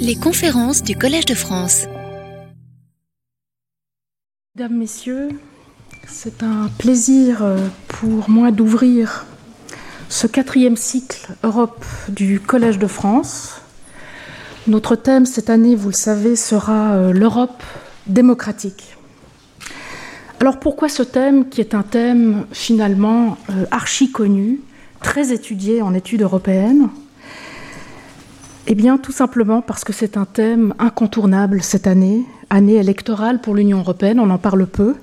Les conférences du Collège de France. Mesdames, Messieurs, c'est un plaisir euh, pour moi d'ouvrir ce quatrième cycle Europe du Collège de France. Notre thème cette année, vous le savez, sera euh, l'Europe démocratique. Alors pourquoi ce thème qui est un thème finalement euh, archi connu, très étudié en études européennes? Eh bien tout simplement parce que c'est un thème incontournable cette année, année électorale pour l'Union européenne, on en parle peu,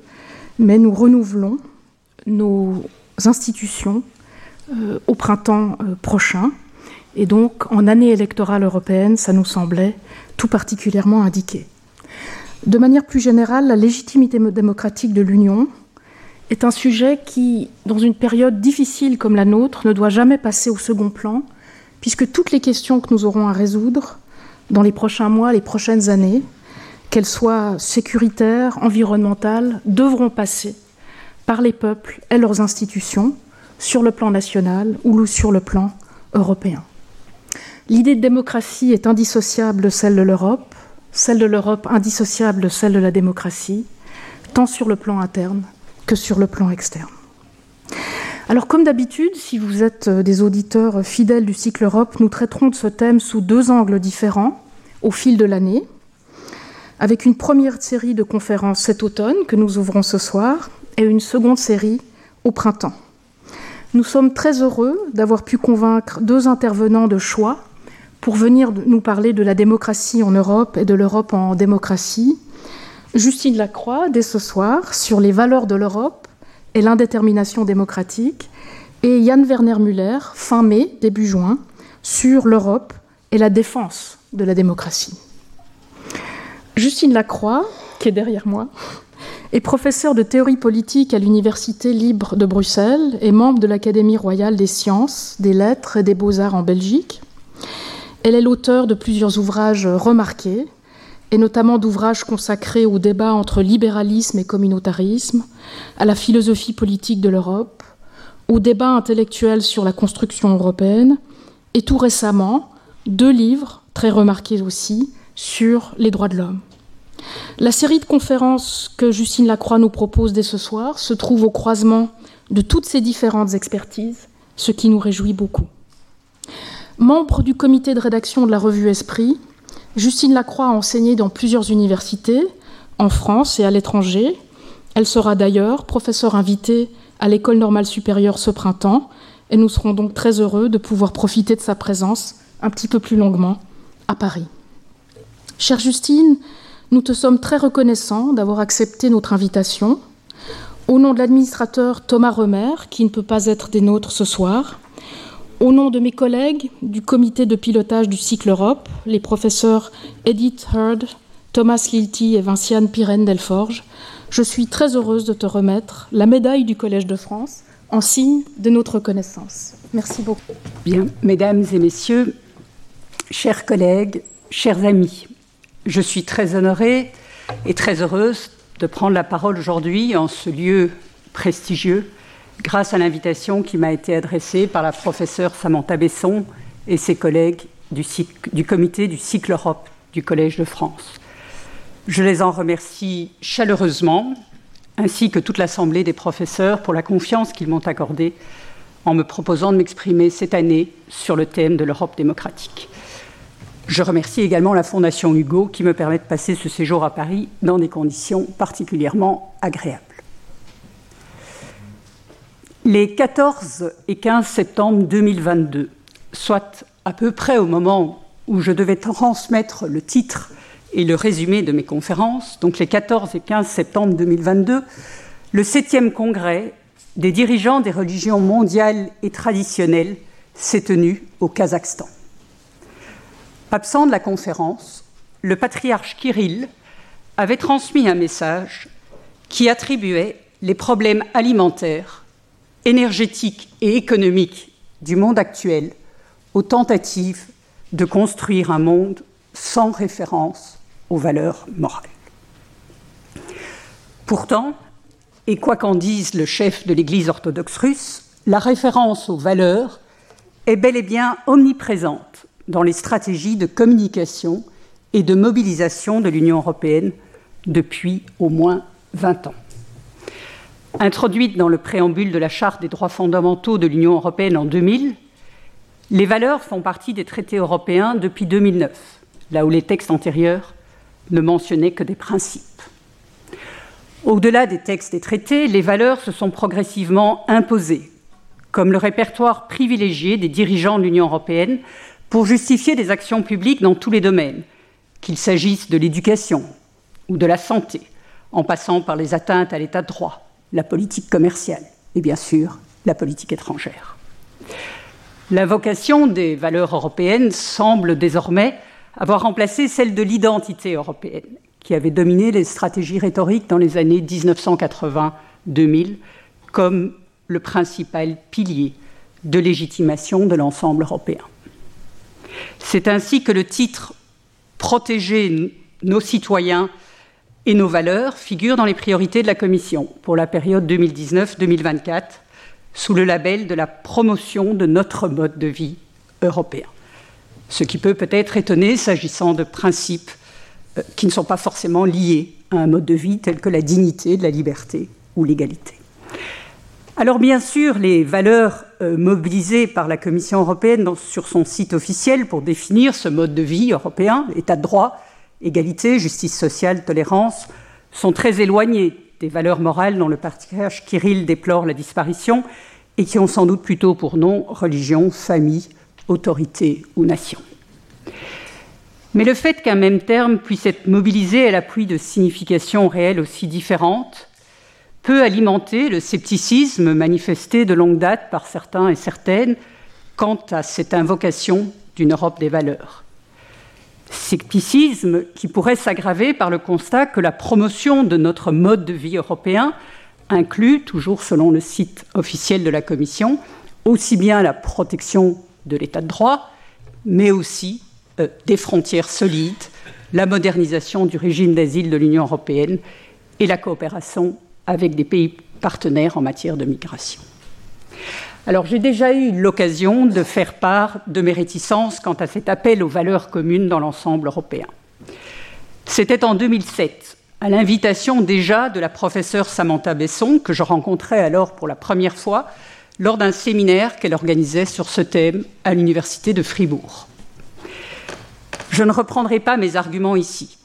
mais nous renouvelons nos institutions euh, au printemps euh, prochain. Et donc, en année électorale européenne, ça nous semblait tout particulièrement indiqué. De manière plus générale, la légitimité démocratique de l'Union est un sujet qui, dans une période difficile comme la nôtre, ne doit jamais passer au second plan, puisque toutes les questions que nous aurons à résoudre dans les prochains mois, les prochaines années, qu'elles soient sécuritaires, environnementales, devront passer par les peuples et leurs institutions, sur le plan national ou sur le plan européen. L'idée de démocratie est indissociable de celle de l'Europe, celle de l'Europe indissociable de celle de la démocratie, tant sur le plan interne que sur le plan externe. Alors comme d'habitude, si vous êtes euh, des auditeurs fidèles du cycle Europe, nous traiterons de ce thème sous deux angles différents au fil de l'année, avec une première série de conférences cet automne que nous ouvrons ce soir et une seconde série au printemps. Nous sommes très heureux d'avoir pu convaincre deux intervenants de choix pour venir nous parler de la démocratie en Europe et de l'Europe en démocratie. Justine Lacroix, dès ce soir, sur les valeurs de l'Europe et l'indétermination démocratique, et Yann Werner Müller, fin mai, début juin, sur l'Europe et la défense de la démocratie. Justine Lacroix, qui est derrière moi, est professeure de théorie politique à l'Université libre de Bruxelles et membre de l'Académie royale des sciences, des lettres et des beaux-arts en Belgique. Elle est l'auteur de plusieurs ouvrages remarqués, et notamment d'ouvrages consacrés au débat entre libéralisme et communautarisme, à la philosophie politique de l'Europe, au débat intellectuel sur la construction européenne, et tout récemment, deux livres, très remarqués aussi, sur les droits de l'homme. La série de conférences que Justine Lacroix nous propose dès ce soir se trouve au croisement de toutes ces différentes expertises, ce qui nous réjouit beaucoup. Membre du comité de rédaction de la revue Esprit, Justine Lacroix a enseigné dans plusieurs universités, en France et à l'étranger. Elle sera d'ailleurs professeure invitée à l'École normale supérieure ce printemps, et nous serons donc très heureux de pouvoir profiter de sa présence un petit peu plus longuement à Paris. Chère Justine, nous te sommes très reconnaissants d'avoir accepté notre invitation. Au nom de l'administrateur Thomas Remer, qui ne peut pas être des nôtres ce soir, au nom de mes collègues du comité de pilotage du cycle Europe, les professeurs Edith Heard, Thomas Lilty et Vinciane Pirenne Delforge, je suis très heureuse de te remettre la médaille du Collège de France en signe de notre reconnaissance. Merci beaucoup. Bien, mesdames et messieurs, chers collègues, chers amis, je suis très honorée et très heureuse de prendre la parole aujourd'hui en ce lieu prestigieux grâce à l'invitation qui m'a été adressée par la professeure Samantha Besson et ses collègues du, comité du cycle Europe du Collège de France. Je les en remercie chaleureusement, ainsi que toute l'Assemblée des professeurs pour la confiance qu'ils m'ont accordée en me proposant de m'exprimer cette année sur le thème de l'Europe démocratique. Je remercie également la Fondation Hugo qui me permet de passer ce séjour à Paris dans des conditions particulièrement agréables. Les 14 et 15 septembre 2022, soit à peu près au moment où je devais transmettre le titre et le résumé de mes conférences, donc les 14 et 15 septembre 2022, le 7e congrès des dirigeants des religions mondiales et traditionnelles s'est tenu au Kazakhstan. Absent de la conférence, le patriarche Kirill avait transmis un message qui attribuait les problèmes alimentaires, énergétiques et économiques du monde actuel aux tentatives de construire un monde sans référence aux valeurs morales. Pourtant, et quoi qu'en dise le chef de l'Église orthodoxe russe, la référence aux valeurs est bel et bien omniprésente dans les stratégies de communication et de mobilisation de l'Union européenne depuis au moins 20 ans. Introduite dans le préambule de la Charte des droits fondamentaux de l'Union européenne en 2000, les valeurs font partie des traités européens depuis 2009, là où les textes antérieurs ne mentionnaient que des principes. Au-delà des textes des traités, les valeurs se sont progressivement imposées comme le répertoire privilégié des dirigeants de l'Union européenne pour justifier des actions publiques dans tous les domaines, qu'il s'agisse de l'éducation ou de la santé, en passant par les atteintes à l'état de droit, la politique commerciale et bien sûr la politique étrangère. La vocation des valeurs européennes semble désormais avoir remplacé celle de l'identité européenne, qui avait dominé les stratégies rhétoriques dans les années 1980-2000 comme le principal pilier de légitimation de l'ensemble européen. C'est ainsi que le titre Protéger nos citoyens et nos valeurs figure dans les priorités de la Commission pour la période 2019-2024 sous le label de la promotion de notre mode de vie européen. Ce qui peut peut-être étonner s'agissant de principes euh, qui ne sont pas forcément liés à un mode de vie tel que la dignité, la liberté ou l'égalité. Alors bien sûr, les valeurs euh, mobilisées par la Commission européenne sur son site officiel pour définir ce mode de vie européen, état de droit, égalité, justice sociale, tolérance, sont très éloignées des valeurs morales dont le patriarche Kirill déplore la disparition et qui ont sans doute plutôt pour nom religion, famille, autorité ou nation. Mais le fait qu'un même terme puisse être mobilisé à l'appui de significations réelles aussi différentes peut alimenter le scepticisme manifesté de longue date par certains et certaines quant à cette invocation d'une Europe des valeurs. Scepticisme qui pourrait s'aggraver par le constat que la promotion de notre mode de vie européen inclut, toujours selon le site officiel de la Commission, aussi bien la protection de l'état de droit, mais aussi euh, des frontières solides, la modernisation du régime d'asile de l'Union européenne et la coopération avec des pays partenaires en matière de migration. Alors j'ai déjà eu l'occasion de faire part de mes réticences quant à cet appel aux valeurs communes dans l'ensemble européen. C'était en 2007, à l'invitation déjà de la professeure Samantha Besson, que je rencontrais alors pour la première fois lors d'un séminaire qu'elle organisait sur ce thème à l'Université de Fribourg. Je ne reprendrai pas mes arguments ici,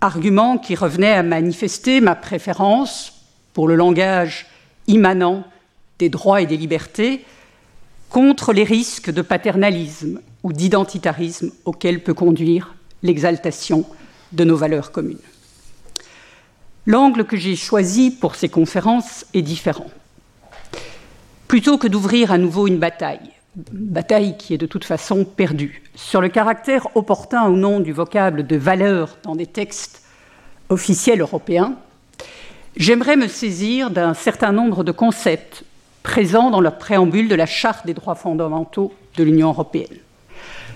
arguments qui revenaient à manifester ma préférence pour le langage immanent des droits et des libertés contre les risques de paternalisme ou d'identitarisme auxquels peut conduire l'exaltation de nos valeurs communes. L'angle que j'ai choisi pour ces conférences est différent. Plutôt que d'ouvrir à nouveau une bataille, bataille qui est de toute façon perdue, sur le caractère opportun ou non du vocable de valeur dans des textes officiels européens, j'aimerais me saisir d'un certain nombre de concepts présents dans le préambule de la Charte des droits fondamentaux de l'Union européenne.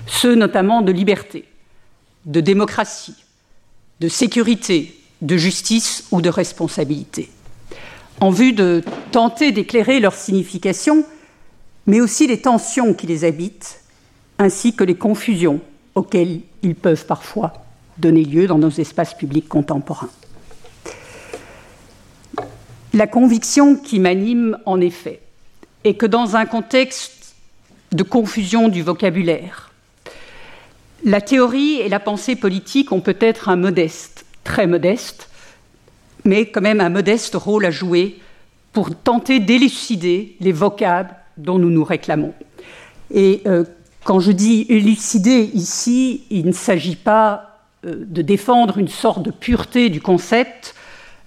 Ceux notamment de liberté, de démocratie, de sécurité, de justice ou de responsabilité, en vue de tenter d'éclairer leur signification, mais aussi les tensions qui les habitent, ainsi que les confusions auxquelles ils peuvent parfois donner lieu dans nos espaces publics contemporains. La conviction qui m'anime, en effet, est que dans un contexte de confusion du vocabulaire, la théorie et la pensée politique ont peut-être un modeste, très modeste, mais quand même un modeste rôle à jouer pour tenter d'élucider les vocables dont nous nous réclamons. Et euh, quand je dis élucider ici, il ne s'agit pas euh, de défendre une sorte de pureté du concept,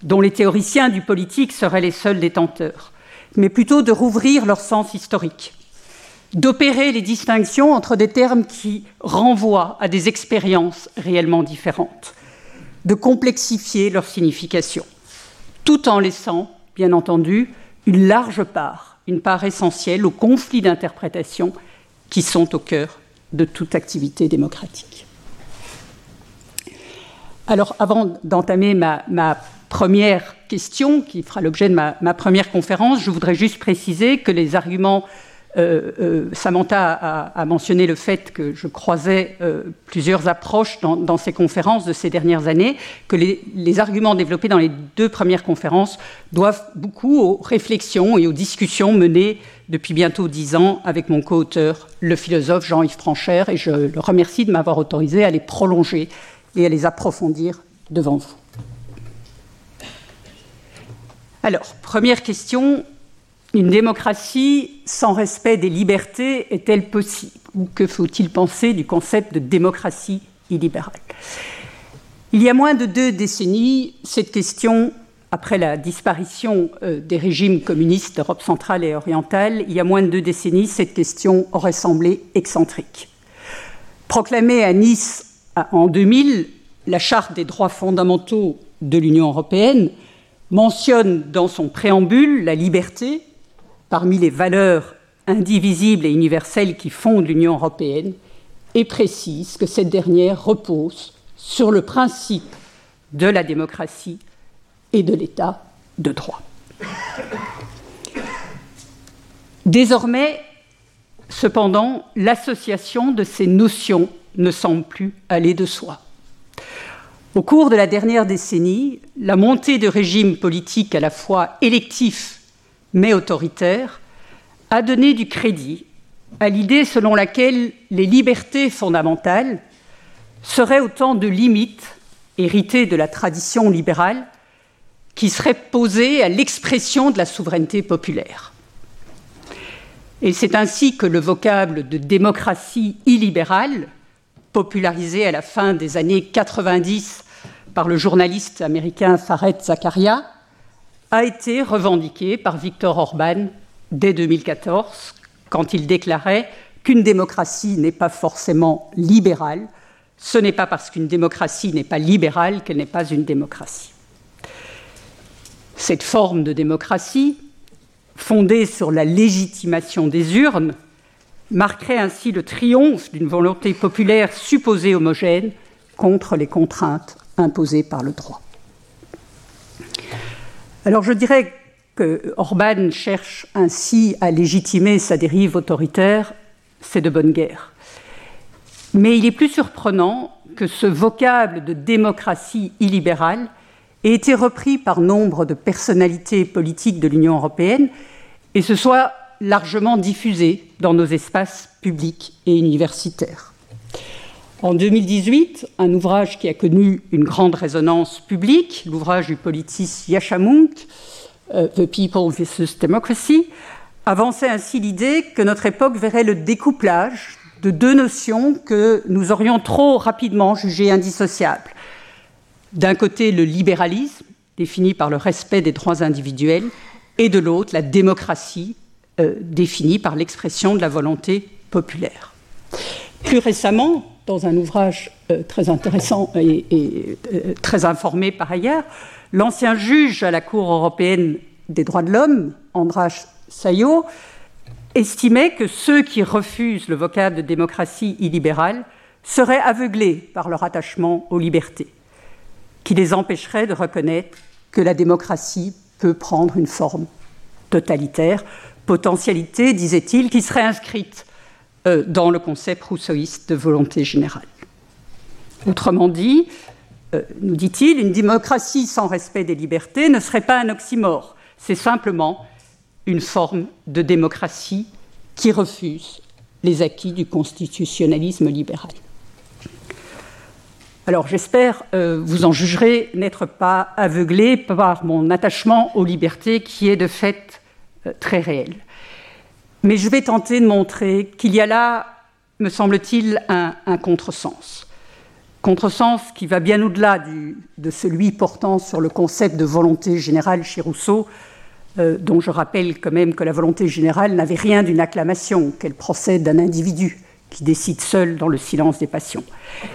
dont les théoriciens du politique seraient les seuls détenteurs, mais plutôt de rouvrir leur sens historique, d'opérer les distinctions entre des termes qui renvoient à des expériences réellement différentes, de complexifier leur signification, tout en laissant, bien entendu, une large part, une part essentielle aux conflits d'interprétation qui sont au cœur de toute activité démocratique. Alors, avant d'entamer ma, ma première question qui fera l'objet de ma, première conférence, je voudrais juste préciser que les arguments euh, euh, Samantha a, mentionné le fait que je croisais euh, plusieurs approches dans, ces conférences de ces dernières années, que les, les, arguments développés dans les deux premières conférences doivent beaucoup aux réflexions et aux discussions menées depuis bientôt dix ans avec mon co-auteur, le philosophe Jean-Yves Franchère, et je le remercie de m'avoir autorisé à les prolonger et à les approfondir devant vous. Alors, première question, une démocratie sans respect des libertés est-elle possible? Ou que faut-il penser du concept de démocratie illibérale? Il y a moins de deux décennies, cette question, après la disparition euh, des régimes communistes d'Europe centrale et orientale, il y a moins de deux décennies, cette question aurait semblé excentrique. Proclamée à Nice en 2000, la Charte des droits fondamentaux de l'Union européenne mentionne dans son préambule la liberté, parmi les valeurs indivisibles et universelles qui fondent l'Union européenne et précise que cette dernière repose sur le principe de la démocratie et de l'état de droit. Désormais, cependant, l'association de ces notions ne semble plus aller de soi. Au cours de la dernière décennie, la montée de régimes politiques à la fois électifs mais autoritaire, a donné du crédit à l'idée selon laquelle les libertés fondamentales seraient autant de limites héritées de la tradition libérale qui seraient posées à l'expression de la souveraineté populaire. Et c'est ainsi que le vocable de démocratie illibérale, popularisé à la fin des années 90 par le journaliste américain Faret Zakaria, a été revendiqué par Viktor Orban dès 2014, quand il déclarait qu'une démocratie n'est pas forcément libérale. Ce n'est pas parce qu'une démocratie n'est pas libérale qu'elle n'est pas une démocratie. Cette forme de démocratie, fondée sur la légitimation des urnes, marquerait ainsi le triomphe d'une volonté populaire supposée homogène contre les contraintes imposées par le droit. Alors je dirais que Orban cherche ainsi à légitimer sa dérive autoritaire, c'est de bonne guerre. Mais il est plus surprenant que ce vocable de démocratie illibérale ait été repris par nombre de personnalités politiques de l'Union européenne et se soit largement diffusé dans nos espaces publics et universitaires. En 2018, un ouvrage qui a connu une grande résonance publique, l'ouvrage du politiste Yashamunk, euh, The People versus Democracy, avançait ainsi l'idée que notre époque verrait le découplage de deux notions que nous aurions trop rapidement jugées indissociables. D'un côté, le libéralisme, défini par le respect des droits individuels, et de l'autre, la démocratie, euh, définie par l'expression de la volonté populaire. Plus récemment, dans un ouvrage euh, très intéressant et, euh, très informé par ailleurs, l'ancien juge à la Cour européenne des droits de l'homme, Andras Sayo, estimait que ceux qui refusent le vocable de démocratie illibérale seraient aveuglés par leur attachement aux libertés, qui les empêcherait de reconnaître que la démocratie peut prendre une forme totalitaire, potentialité, disait-il, qui serait inscrite euh, dans le concept rousseauiste de volonté générale. Autrement dit, euh, nous dit-il, une démocratie sans respect des libertés ne serait pas un oxymore, c'est simplement une forme de démocratie qui refuse les acquis du constitutionnalisme libéral. Alors j'espère, euh, vous en jugerez, n'être pas aveuglé par mon attachement aux libertés qui est de fait très réel. Mais je vais tenter de montrer qu'il y a là, me semble-t-il, un, contresens. Contresens qui va bien au-delà de celui portant sur le concept de volonté générale chez Rousseau, euh, dont je rappelle quand même que la volonté générale n'avait rien d'une acclamation, qu'elle procède d'un individu qui décide seul dans le silence des passions.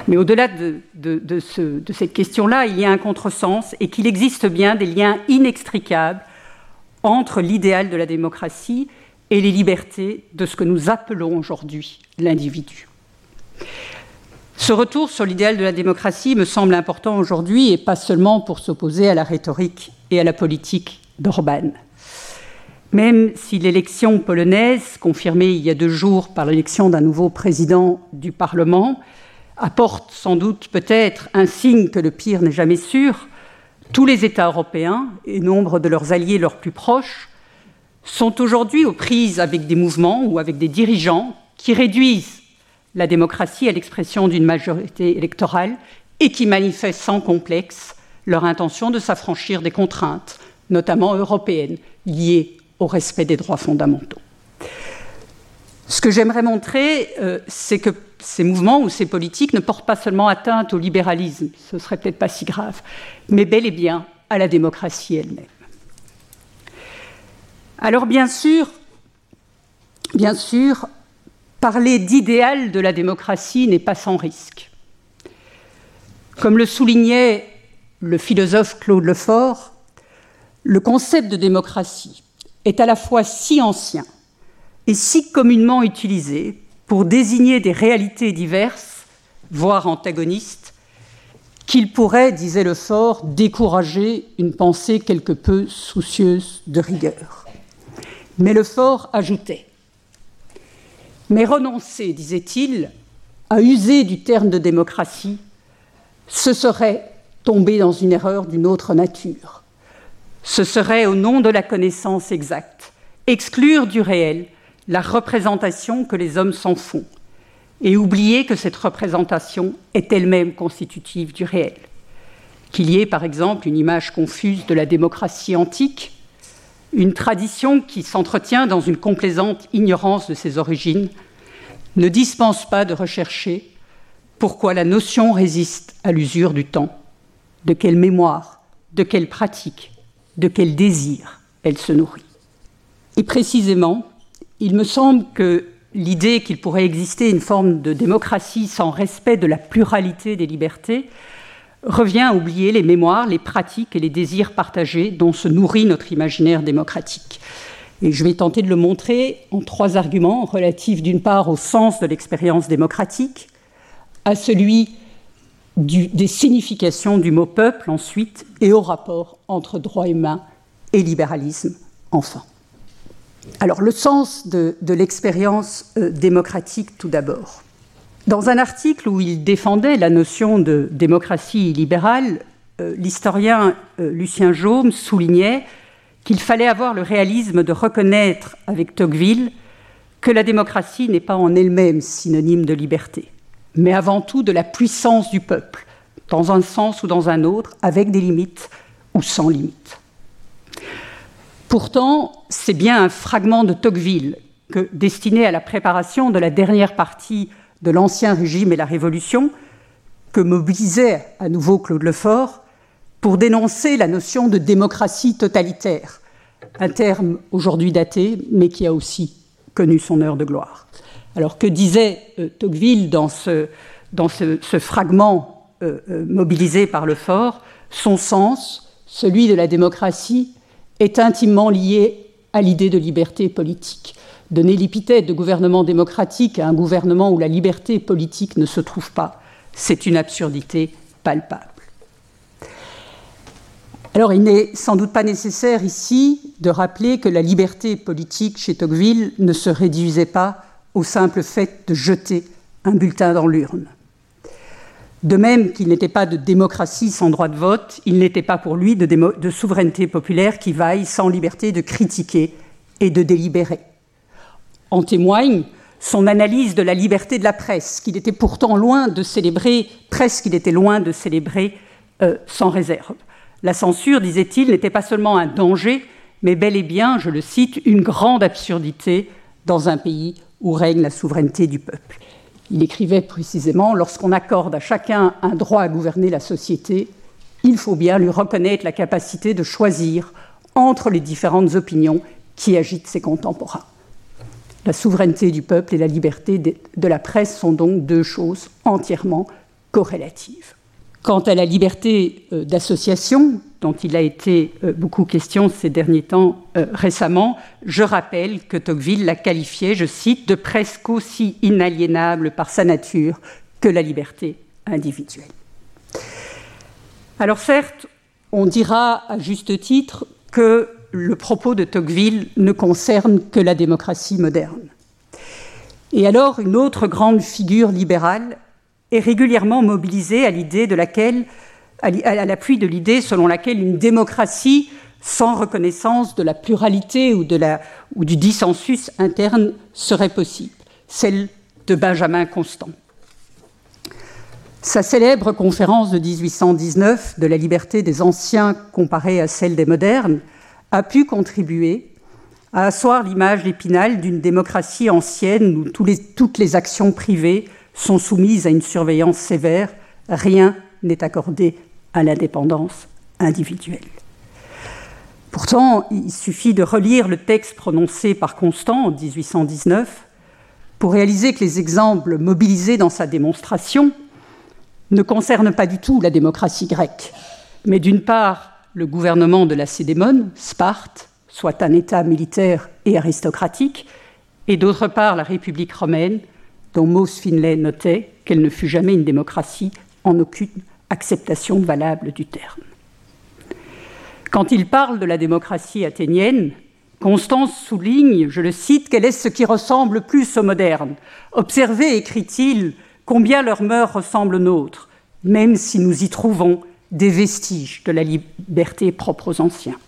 Mais au-delà de, de, cette question-là, il y a un contresens et qu'il existe bien des liens inextricables entre l'idéal de la démocratie et les libertés de ce que nous appelons aujourd'hui l'individu. Ce retour sur l'idéal de la démocratie me semble important aujourd'hui et pas seulement pour s'opposer à la rhétorique et à la politique d'Orban. Même si l'élection polonaise, confirmée il y a deux jours par l'élection d'un nouveau président du Parlement, apporte sans doute peut-être un signe que le pire n'est jamais sûr, tous les États européens et nombre de leurs alliés leurs plus proches sont aujourd'hui aux prises avec des mouvements ou avec des dirigeants qui réduisent la démocratie à l'expression d'une majorité électorale et qui manifestent sans complexe leur intention de s'affranchir des contraintes, notamment européennes, liées au respect des droits fondamentaux. Ce que j'aimerais montrer, euh, c'est que ces mouvements ou ces politiques ne portent pas seulement atteinte au libéralisme, ce serait peut-être pas si grave, mais bel et bien à la démocratie elle-même. Alors bien sûr, bien sûr, parler d'idéal de la démocratie n'est pas sans risque. Comme le soulignait le philosophe Claude Lefort, le concept de démocratie est à la fois si ancien et si communément utilisé pour désigner des réalités diverses, voire antagonistes, qu'il pourrait, disait Lefort, décourager une pensée quelque peu soucieuse de rigueur. Mais le fort ajoutait Mais renoncer, disait-il, à user du terme de démocratie, ce serait tomber dans une erreur d'une autre nature. Ce serait, au nom de la connaissance exacte, exclure du réel la représentation que les hommes s'en font et oublier que cette représentation est elle-même constitutive du réel. Qu'il y ait par exemple une image confuse de la démocratie antique une tradition qui s'entretient dans une complaisante ignorance de ses origines, ne dispense pas de rechercher pourquoi la notion résiste à l'usure du temps, de quelle mémoire, de quelle pratique, de quel désir elle se nourrit. Et précisément, il me semble que l'idée qu'il pourrait exister une forme de démocratie sans respect de la pluralité des libertés revient à oublier les mémoires, les pratiques et les désirs partagés dont se nourrit notre imaginaire démocratique. Et je vais tenter de le montrer en trois arguments relatifs d'une part au sens de l'expérience démocratique, à celui des significations du mot peuple ensuite, et au rapport entre droit humain et libéralisme enfin. Alors le sens de, l'expérience euh, démocratique tout d'abord. Dans un article où il défendait la notion de démocratie libérale, euh, l'historien euh, Lucien Jaume soulignait qu'il fallait avoir le réalisme de reconnaître avec Tocqueville que la démocratie n'est pas en elle-même synonyme de liberté, mais avant tout de la puissance du peuple, dans un sens ou dans un autre, avec des limites ou sans limites. Pourtant, c'est bien un fragment de Tocqueville que, destiné à la préparation de la dernière partie de l'Ancien Régime et la Révolution, que mobilisait à nouveau Claude Lefort pour dénoncer la notion de démocratie totalitaire, un terme aujourd'hui daté, mais qui a aussi connu son heure de gloire. Alors que disait euh, Tocqueville dans ce, fragment euh, euh, mobilisé par Lefort Son sens, celui de la démocratie, est intimement lié à l'idée de liberté politique. Donner l'épithète de gouvernement démocratique à un gouvernement où la liberté politique ne se trouve pas, c'est une absurdité palpable. Alors il n'est sans doute pas nécessaire ici de rappeler que la liberté politique chez Tocqueville ne se réduisait pas au simple fait de jeter un bulletin dans l'urne. De même qu'il n'était pas de démocratie sans droit de vote, il n'était pas pour lui de, de souveraineté populaire qui vaille sans liberté de critiquer et de délibérer. En témoigne son analyse de la liberté de la presse, qu'il était pourtant loin de célébrer, presque il était loin de célébrer euh, sans réserve. La censure, disait-il, n'était pas seulement un danger, mais bel et bien, je le cite, une grande absurdité dans un pays où règne la souveraineté du peuple. Il écrivait précisément, lorsqu'on accorde à chacun un droit à gouverner la société, il faut bien lui reconnaître la capacité de choisir entre les différentes opinions qui agitent ses contemporains. La souveraineté du peuple et la liberté de la presse sont donc deux choses entièrement corrélatives. Quant à la liberté euh, d'association, dont il a été euh, beaucoup question ces derniers temps euh, récemment, je rappelle que Tocqueville l'a qualifiée, je cite, de presque aussi inaliénable par sa nature que la liberté individuelle. Alors certes, on dira à juste titre que le propos de Tocqueville ne concerne que la démocratie moderne. Et alors, une autre grande figure libérale est régulièrement mobilisée à l'idée de laquelle, à l'appui de l'idée selon laquelle une démocratie sans reconnaissance de la pluralité ou, de la, ou du dissensus interne serait possible, celle de Benjamin Constant. Sa célèbre conférence de 1819 de la liberté des anciens comparée à celle des modernes a pu contribuer à asseoir l'image d'Épinal d'une démocratie ancienne où toutes les actions privées sont soumises à une surveillance sévère, rien n'est accordé à l'indépendance individuelle. Pourtant, il suffit de relire le texte prononcé par Constant en 1819 pour réaliser que les exemples mobilisés dans sa démonstration ne concernent pas du tout la démocratie grecque, mais d'une part le gouvernement de la Cédémone, Sparte, soit un État militaire et aristocratique, et d'autre part la République romaine, dont Mauss Finlay notait qu'elle ne fut jamais une démocratie en aucune acceptation valable du terme. Quand il parle de la démocratie athénienne, Constance souligne, je le cite, qu'elle est ce qui ressemble le plus au moderne. Observez, écrit-il, combien leurs mœurs ressemblent aux nôtres, même si nous y trouvons des vestiges de la liberté propre aux anciens.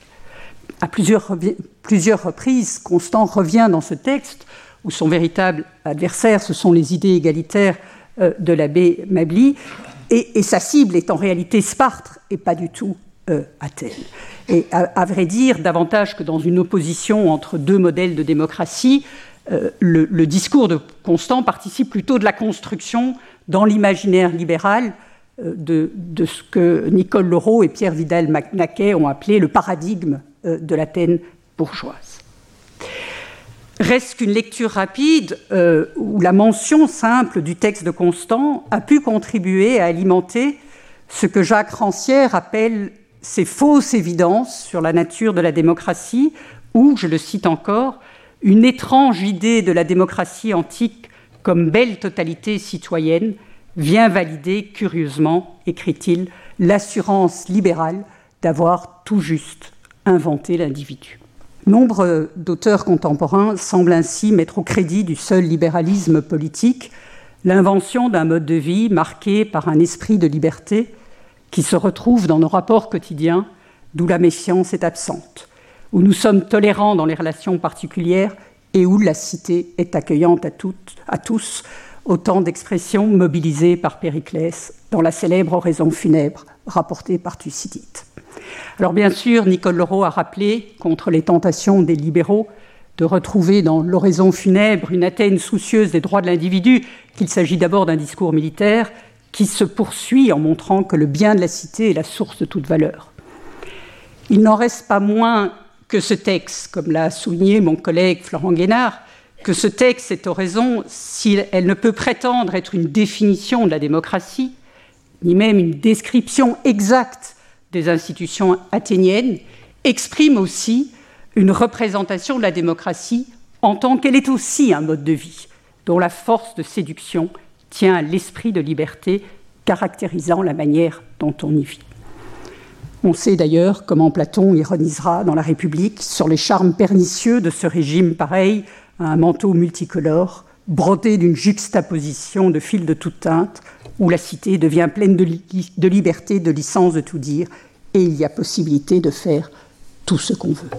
À plusieurs, reprises, Constant revient dans ce texte, où son véritable adversaire, ce sont les idées égalitaires euh, de l'abbé Mably, et, et, sa cible est en réalité Sparte et pas du tout euh, Athènes. Et à, vrai dire, davantage que dans une opposition entre deux modèles de démocratie, euh, le, discours de Constant participe plutôt de la construction dans l'imaginaire libéral euh, de, ce que Nicole Leroux et Pierre Vidal-Naquet ont appelé le paradigme de l'Athènes bourgeoise. Reste qu'une lecture rapide où la mention simple du texte de Constant a pu contribuer à alimenter ce que Jacques Rancière appelle ces fausses évidences sur la nature de la démocratie, ou, je le cite encore, une étrange idée de la démocratie antique comme belle totalité citoyenne vient valider curieusement, écrit-il, l'assurance libérale d'avoir tout juste inventé l'individu. Nombre d'auteurs contemporains semblent ainsi mettre au crédit du seul libéralisme politique l'invention d'un mode de vie marqué par un esprit de liberté qui se retrouvent dans nos rapports quotidiens, d'où la méfiance est absente, où nous sommes tolérants dans les relations particulières et où la cité est accueillante à, à tous, autant d'expressions mobilisées par Périclès dans la célèbre oraison funèbre rapportée par Thucydide. Alors bien sûr, Nicole Leroux a rappelé, contre les tentations des libéraux, de retrouver dans l'oraison funèbre une Athènes soucieuse des droits de l'individu, qu'il s'agit d'abord d'un discours militaire qui se poursuit en montrant que le bien de la cité est la source de toute valeur. Il n'en reste pas moins que ce texte, comme l'a souligné mon collègue Florent Guénard, que ce texte, cette oraison, si elle ne peut prétendre être une définition de la démocratie, ni même une description exacte des institutions athéniennes, exprime aussi une représentation de la démocratie en tant qu'elle est aussi un mode de vie, dont la force de séduction tient à l'esprit de liberté caractérisant la manière dont on y vit. On sait d'ailleurs comment Platon ironisera dans La République sur les charmes pernicieux de ce régime pareil un manteau multicolore, brodé d'une juxtaposition de fils de toute teinte, où la cité devient pleine de liberté, de licence de tout dire, et il y a possibilité de faire tout ce qu'on veut.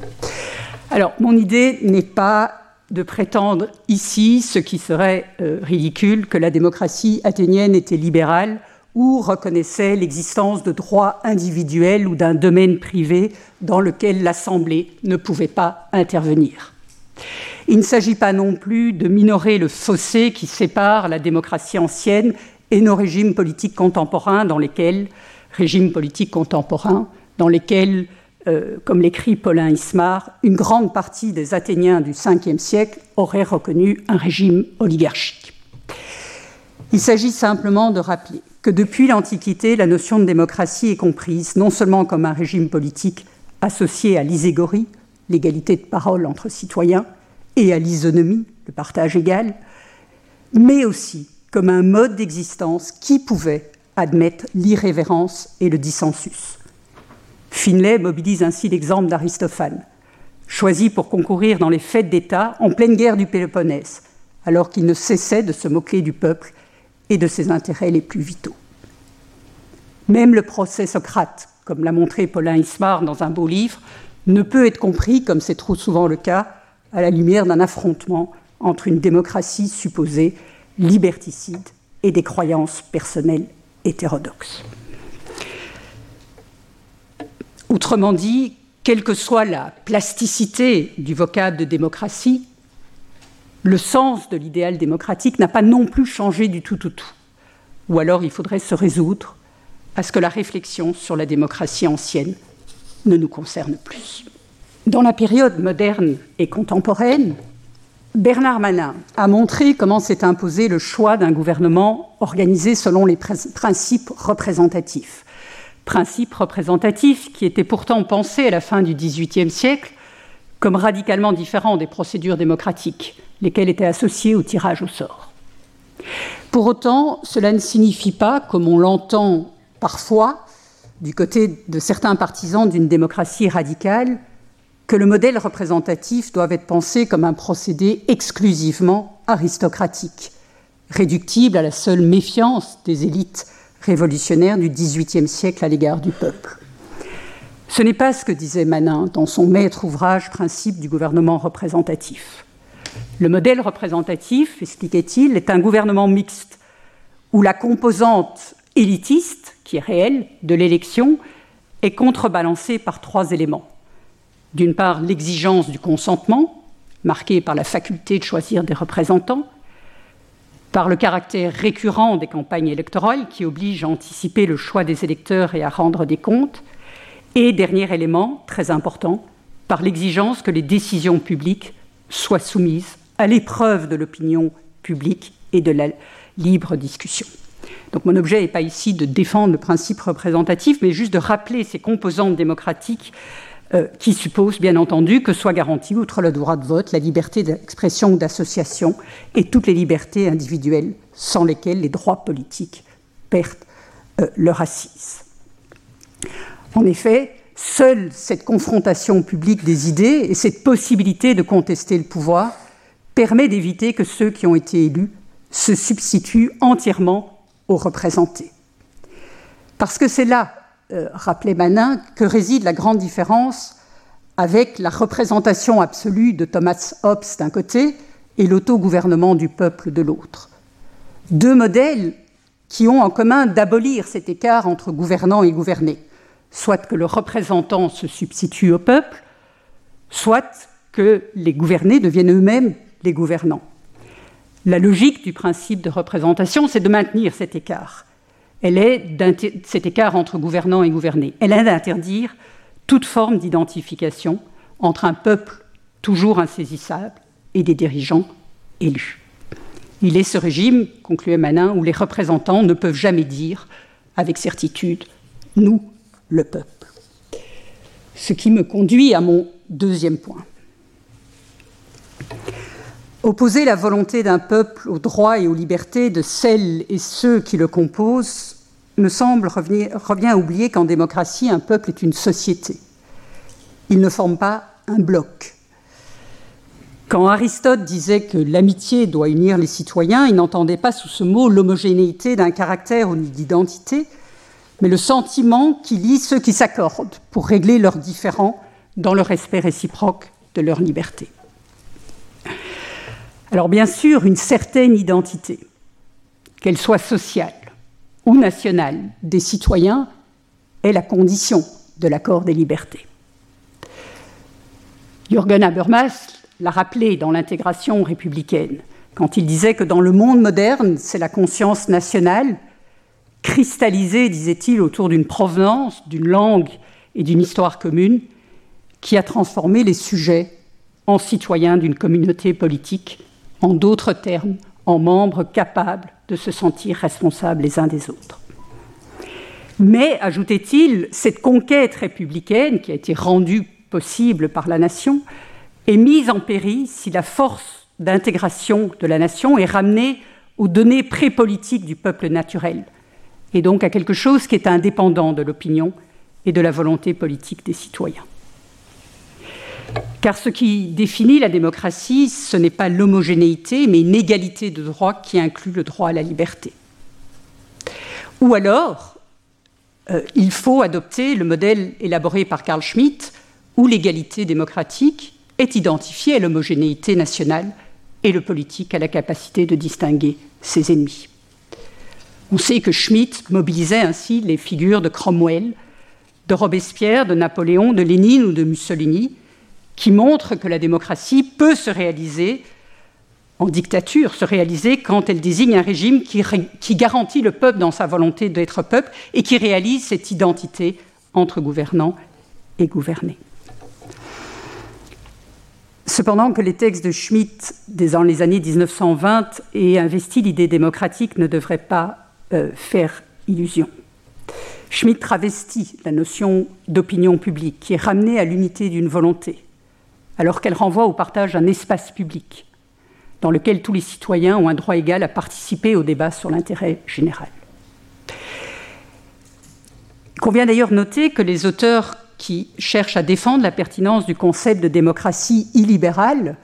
Alors, mon idée n'est pas de prétendre ici, ce qui serait euh, ridicule, que la démocratie athénienne était libérale ou reconnaissait l'existence de droits individuels ou d'un domaine privé dans lequel l'Assemblée ne pouvait pas intervenir. Il ne s'agit pas non plus de minorer le fossé qui sépare la démocratie ancienne et nos régimes politiques contemporains dans lesquels, contemporains, dans lesquels euh, comme l'écrit Paulin Ismar, une grande partie des Athéniens du Ve siècle auraient reconnu un régime oligarchique. Il s'agit simplement de rappeler que depuis l'Antiquité, la notion de démocratie est comprise non seulement comme un régime politique associé à l'iségorie, l'égalité de parole entre citoyens, et à l'isonomie, le partage égal, mais aussi comme un mode d'existence qui pouvait admettre l'irrévérence et le dissensus. Finlay mobilise ainsi l'exemple d'Aristophane. choisi pour concourir dans les fêtes d'État en pleine guerre du Péloponnèse, alors qu'il ne cessait de se moquer du peuple et de ses intérêts les plus vitaux. Même le procès Socrate, comme l'a montré Paulin Ismar dans un beau livre, ne peut être compris, comme c'est trop souvent le cas, à la lumière d'un affrontement entre une démocratie supposée liberticide et des croyances personnelles hétérodoxes. Autrement dit, quelle que soit la plasticité du vocable de démocratie, le sens de l'idéal démocratique n'a pas non plus changé du tout au tout. Ou alors il faudrait se résoudre à ce que la réflexion sur la démocratie ancienne ne nous concerne plus. Dans la période moderne et contemporaine, Bernard Manin a montré comment s'est imposé le choix d'un gouvernement organisé selon les principes représentatifs. Principes représentatifs qui étaient pourtant pensés à la fin du XVIIIe siècle comme radicalement différents des procédures démocratiques, lesquelles étaient associées au tirage au sort. Pour autant, cela ne signifie pas, comme on l'entend parfois du côté de certains partisans d'une démocratie radicale, que le modèle représentatif doit être pensé comme un procédé exclusivement aristocratique, réductible à la seule méfiance des élites révolutionnaires du XVIIIe siècle à l'égard du peuple. Ce n'est pas ce que disait Manin dans son maître ouvrage Principe du gouvernement représentatif. Le modèle représentatif, expliquait-il, est un gouvernement mixte où la composante élitiste, qui est réelle, de l'élection est contrebalancée par trois éléments d'une part, l'exigence du consentement, marquée par la faculté de choisir des représentants, par le caractère récurrent des campagnes électorales qui obligent à anticiper le choix des électeurs et à rendre des comptes, et dernier élément très important, par l'exigence que les décisions publiques soient soumises à l'épreuve de l'opinion publique et de la libre discussion. Donc mon objet n'est pas ici de défendre le principe représentatif, mais juste de rappeler ces composantes démocratiques euh, qui suppose bien entendu que soit garantie, outre le droit de vote, la liberté d'expression ou d'association et toutes les libertés individuelles sans lesquelles les droits politiques perdent euh, leur assise. En effet, seule cette confrontation publique des idées et cette possibilité de contester le pouvoir permet d'éviter que ceux qui ont été élus se substituent entièrement aux représentés. Parce que c'est là euh, rappelait Manin, que réside la grande différence avec la représentation absolue de Thomas Hobbes d'un côté et l'autogouvernement du peuple de l'autre. Deux modèles qui ont en commun d'abolir cet écart entre gouvernant et gouverné, soit que le représentant se substitue au peuple, soit que les gouvernés deviennent eux-mêmes les gouvernants. La logique du principe de représentation, c'est de maintenir cet écart elle est cet écart entre gouvernant et gouverné. Elle est d'interdire toute forme d'identification entre un peuple toujours insaisissable et des dirigeants élus. Il est ce régime, concluait Manin, où les représentants ne peuvent jamais dire avec certitude nous, le peuple. Ce qui me conduit à mon deuxième point. Opposer la volonté d'un peuple aux droits et aux libertés de celles et ceux qui le composent me semble revient à oublier qu'en démocratie, un peuple est une société. Il ne forme pas un bloc. Quand Aristote disait que l'amitié doit unir les citoyens, il n'entendait pas sous ce mot l'homogénéité d'un caractère ou d'identité, mais le sentiment qui lie ceux qui s'accordent pour régler leurs différends dans le respect réciproque de leur liberté. Alors bien sûr, une certaine identité, qu'elle soit sociale ou nationale des citoyens, est la condition de l'accord des libertés. Jürgen Habermas l'a rappelé dans l'intégration républicaine, quand il disait que dans le monde moderne, c'est la conscience nationale, cristallisée, disait-il, autour d'une provenance, d'une langue et d'une histoire commune, qui a transformé les sujets en citoyens d'une communauté politique en d'autres termes, en membres capables de se sentir responsables les uns des autres. Mais, ajoutait-il, cette conquête républicaine qui a été rendue possible par la nation est mise en péril si la force d'intégration de la nation est ramenée aux données pré-politiques du peuple naturel, et donc à quelque chose qui est indépendant de l'opinion et de la volonté politique des citoyens. Car ce qui définit la démocratie, ce n'est pas l'homogénéité, mais une égalité de droits qui inclut le droit à la liberté. Ou alors, euh, il faut adopter le modèle élaboré par Carl Schmitt, où l'égalité démocratique est identifiée à l'homogénéité nationale et le politique à la capacité de distinguer ses ennemis. On sait que Schmitt mobilisait ainsi les figures de Cromwell, de Robespierre, de Napoléon, de Lénine ou de Mussolini, qui montre que la démocratie peut se réaliser en dictature, se réaliser quand elle désigne un régime qui, garantit le peuple dans sa volonté d'être peuple et qui réalise cette identité entre gouvernants et gouvernés. Cependant que les textes de Schmitt dans les années 1920 aient investi l'idée démocratique ne devrait pas euh, faire illusion. Schmitt travestit la notion d'opinion publique qui est ramenée à l'unité d'une volonté alors qu'elle renvoie au partage d'un espace public dans lequel tous les citoyens ont un droit égal à participer au débat sur l'intérêt général. Il convient d'ailleurs noter que les auteurs qui cherchent à défendre la pertinence du concept de démocratie illibérale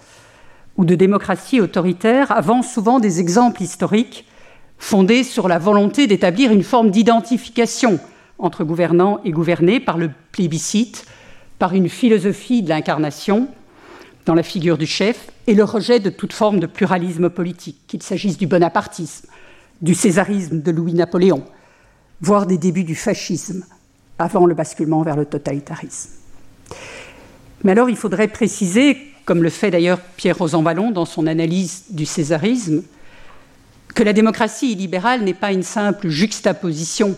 ou de démocratie autoritaire avancent souvent des exemples historiques fondés sur la volonté d'établir une forme d'identification entre gouvernants et gouvernés par le plébiscite, par une philosophie de l'incarnation, dans la figure du chef et le rejet de toute forme de pluralisme politique, qu'il s'agisse du bonapartisme, du césarisme de Louis-Napoléon, voire des débuts du fascisme, avant le basculement vers le totalitarisme. Mais alors il faudrait préciser, comme le fait d'ailleurs Pierre Rosanvallon dans son analyse du césarisme, que la démocratie illibérale n'est pas une simple juxtaposition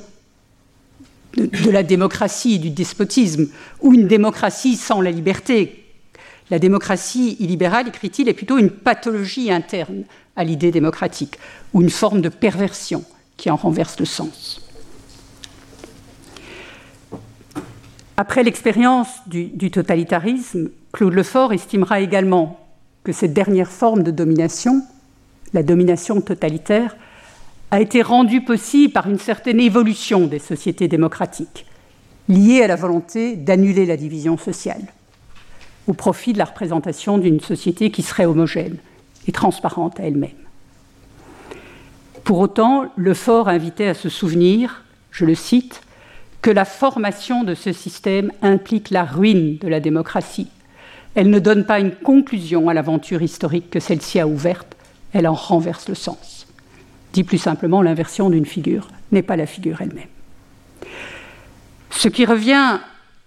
de la démocratie et du despotisme, ou une démocratie sans la liberté, la démocratie illibérale, écrit-il, est plutôt une pathologie interne à l'idée démocratique, ou une forme de perversion qui en renverse le sens. Après l'expérience du, du, totalitarisme, Claude Lefort estimera également que cette dernière forme de domination, la domination totalitaire, a été rendue possible par une certaine évolution des sociétés démocratiques, liée à la volonté d'annuler la division sociale au profit de la représentation d'une société qui serait homogène et transparente à elle-même. Pour autant, le fort invitait à se souvenir, je le cite, que la formation de ce système implique la ruine de la démocratie. Elle ne donne pas une conclusion à l'aventure historique que celle-ci a ouverte, elle en renverse le sens. Dit plus simplement, l'inversion d'une figure n'est pas la figure elle-même. Ce qui revient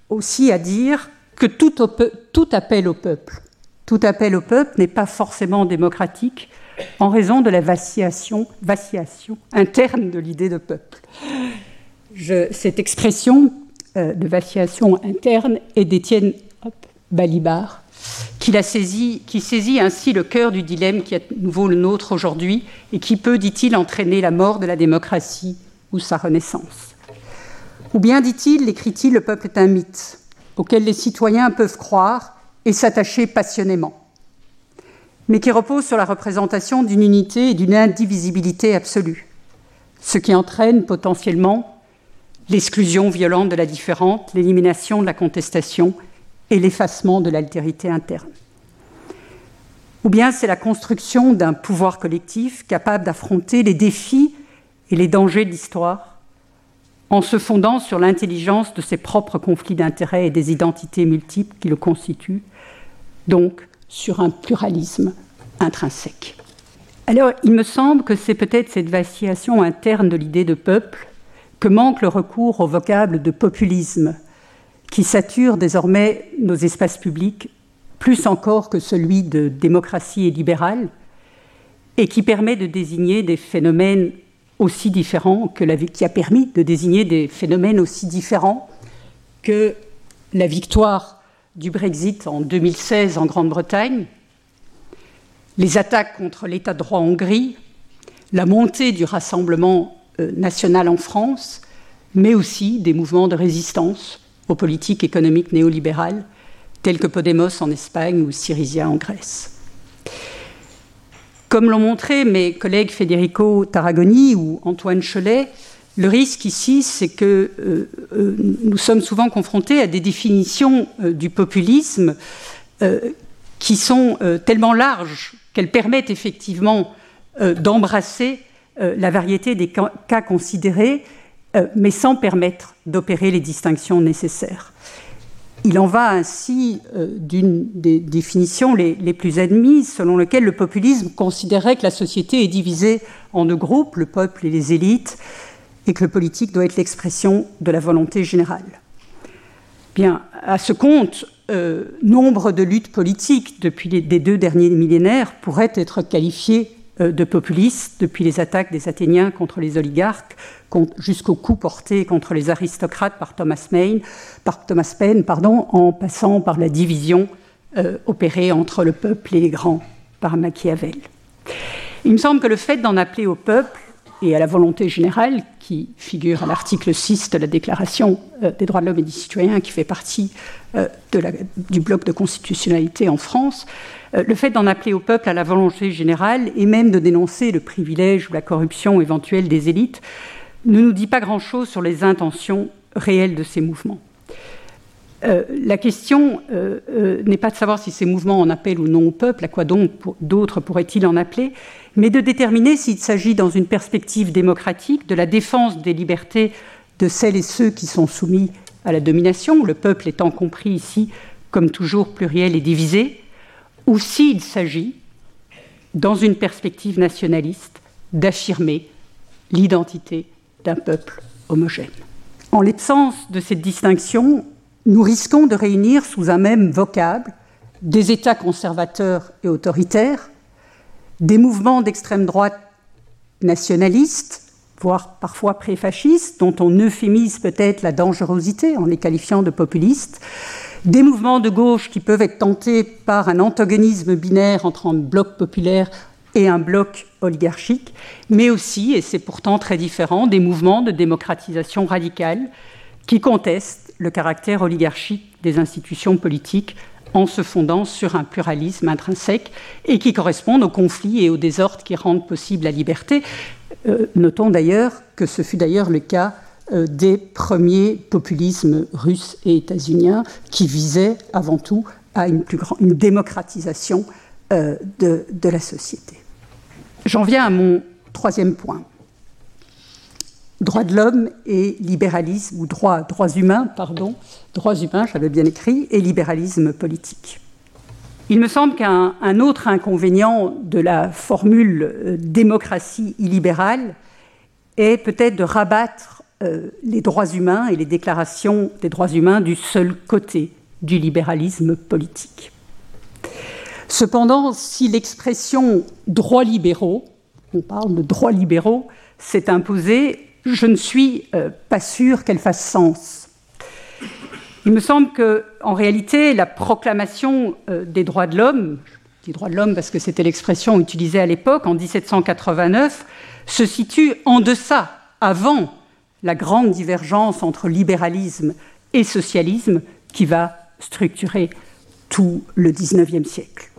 aussi à dire que tout, appel au peuple, tout au peuple n'est pas forcément démocratique en raison de la vacillation, interne de l'idée de peuple. Cette expression euh, de vacillation interne est d'Étienne Balibar, qui, la saisit, qui saisit ainsi le cœur du dilemme qui est à nouveau le nôtre aujourd'hui et qui peut, dit-il, entraîner la mort de la démocratie ou sa renaissance. Ou bien, dit-il, écrit-il, le peuple est un mythe auquel les citoyens peuvent croire et s'attacher passionnément, mais qui repose sur la représentation d'une unité et d'une indivisibilité absolue, ce qui entraîne potentiellement l'exclusion violente de la différente, l'élimination de la contestation et l'effacement de l'altérité interne. Ou bien c'est la construction d'un pouvoir collectif capable d'affronter les défis et les dangers de l'histoire en se fondant sur l'intelligence de ses propres conflits d'intérêts et des identités multiples qui le constituent, donc sur un pluralisme intrinsèque. Alors, il me semble que c'est peut-être cette vacillation interne de l'idée de peuple que manque le recours au vocable de populisme, qui sature désormais nos espaces publics, plus encore que celui de démocratie et libérale, et qui permet de désigner des phénomènes aussi différent que qui a permis de désigner des phénomènes aussi différents que la victoire du Brexit en 2016 en Grande-Bretagne, les attaques contre l'État de droit en Hongrie, la montée du Rassemblement euh, national en France, mais aussi des mouvements de résistance aux politiques économiques néolibérales, tels que Podemos en Espagne ou Syriza en Grèce. Comme l'ont montré mes collègues Federico Tarragoni ou Antoine Cholet, le risque ici, c'est que euh, euh, nous sommes souvent confrontés à des définitions euh, du populisme qui sont tellement larges qu'elles permettent effectivement d'embrasser la variété des cas considérés, mais sans permettre d'opérer les distinctions nécessaires. Il en va ainsi euh, d'une des définitions les, plus admises, selon lequel le populisme considérait que la société est divisée en deux groupes, le peuple et les élites, et que le politique doit être l'expression de la volonté générale. Bien, à ce compte, euh, nombre de luttes politiques depuis les deux derniers millénaires pourraient être qualifiées de populistes, depuis les attaques des Athéniens contre les oligarques jusqu'au coup porté contre les aristocrates par Thomas par Thomas Paine en passant par la division euh, opérée entre le peuple et les grands par Machiavel. Il me semble que le fait d'en appeler au peuple et à la volonté générale, qui figure à l'article 6 de la Déclaration euh, des droits de l'homme et des citoyens, qui fait partie la, du bloc de constitutionnalité en France, euh, le fait d'en appeler au peuple à la volonté générale et même de dénoncer le privilège ou la corruption éventuelle des élites ne nous dit pas grand-chose sur les intentions réelles de ces mouvements. Euh, la question euh, n'est pas de savoir si ces mouvements en appellent ou non au peuple, à quoi donc d'autres pourraient-ils en appeler, mais de déterminer s'il s'agit, dans une perspective démocratique, de la défense des libertés de celles et ceux qui sont soumis à la domination, le peuple étant compris ici comme toujours pluriel et divisé, ou s'il s'agit, dans une perspective nationaliste, d'affirmer l'identité d'un peuple homogène. En l'absence de cette distinction, nous risquons de réunir sous un même vocable des États conservateurs et autoritaires, des mouvements d'extrême droite nationalistes, voire parfois préfascistes, dont on euphémise peut-être la dangerosité en les qualifiant de populistes, des mouvements de gauche qui peuvent être tentés par un antagonisme binaire entre un bloc populaire et un bloc oligarchique, mais aussi, et c'est pourtant très différent, des mouvements de démocratisation radicale qui contestent le caractère oligarchique des institutions politiques en se fondant sur un pluralisme intrinsèque et qui correspondent aux conflits et aux désordres qui rendent possible la liberté. Euh, notons d'ailleurs que ce fut d'ailleurs le cas euh, des premiers populismes russes et états-uniens qui visaient avant tout à une, démocratisation euh, de, la société. J'en viens à mon troisième point. Droits de l'homme et libéralisme, ou droits, droits humains, pardon, droits humains, j'avais bien écrit, et libéralisme politique. Il me semble qu'un autre inconvénient de la formule euh, démocratie illibérale est peut-être de rabattre euh, les droits humains et les déclarations des droits humains du seul côté du libéralisme politique. Cependant, si l'expression droits libéraux, on parle de droits libéraux, s'est imposée, je ne suis euh, pas sûre qu'elle fasse sens. Il me semble que, en réalité, la proclamation euh, des droits de l'homme, des droits de l'homme parce que c'était l'expression utilisée à l'époque, en 1789, se situe en deçà, avant la grande divergence entre libéralisme et socialisme qui va structurer tout le XIXe siècle.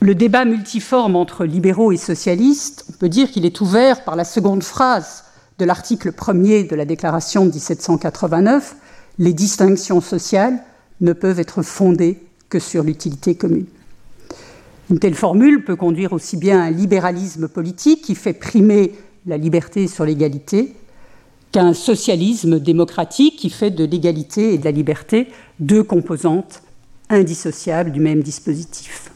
Le débat multiforme entre libéraux et socialistes, on peut dire qu'il est ouvert par la seconde phrase de l'article premier de la Déclaration de 1789 Les distinctions sociales ne peuvent être fondées que sur l'utilité commune. Une telle formule peut conduire aussi bien à un libéralisme politique qui fait primer la liberté sur l'égalité qu'un socialisme démocratique qui fait de l'égalité et de la liberté deux composantes indissociables du même dispositif.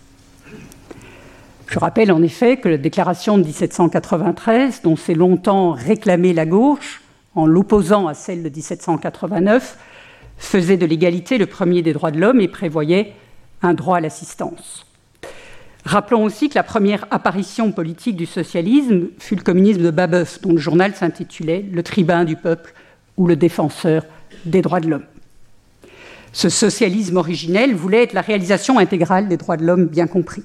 Je rappelle en effet que la déclaration de 1793, dont s'est longtemps réclamée la gauche, en l'opposant à celle de 1789, faisait de l'égalité le premier des droits de l'homme et prévoyait un droit à l'assistance. Rappelons aussi que la première apparition politique du socialisme fut le communisme de Babeuf, dont le journal s'intitulait Le tribun du peuple ou le défenseur des droits de l'homme. Ce socialisme originel voulait être la réalisation intégrale des droits de l'homme bien compris.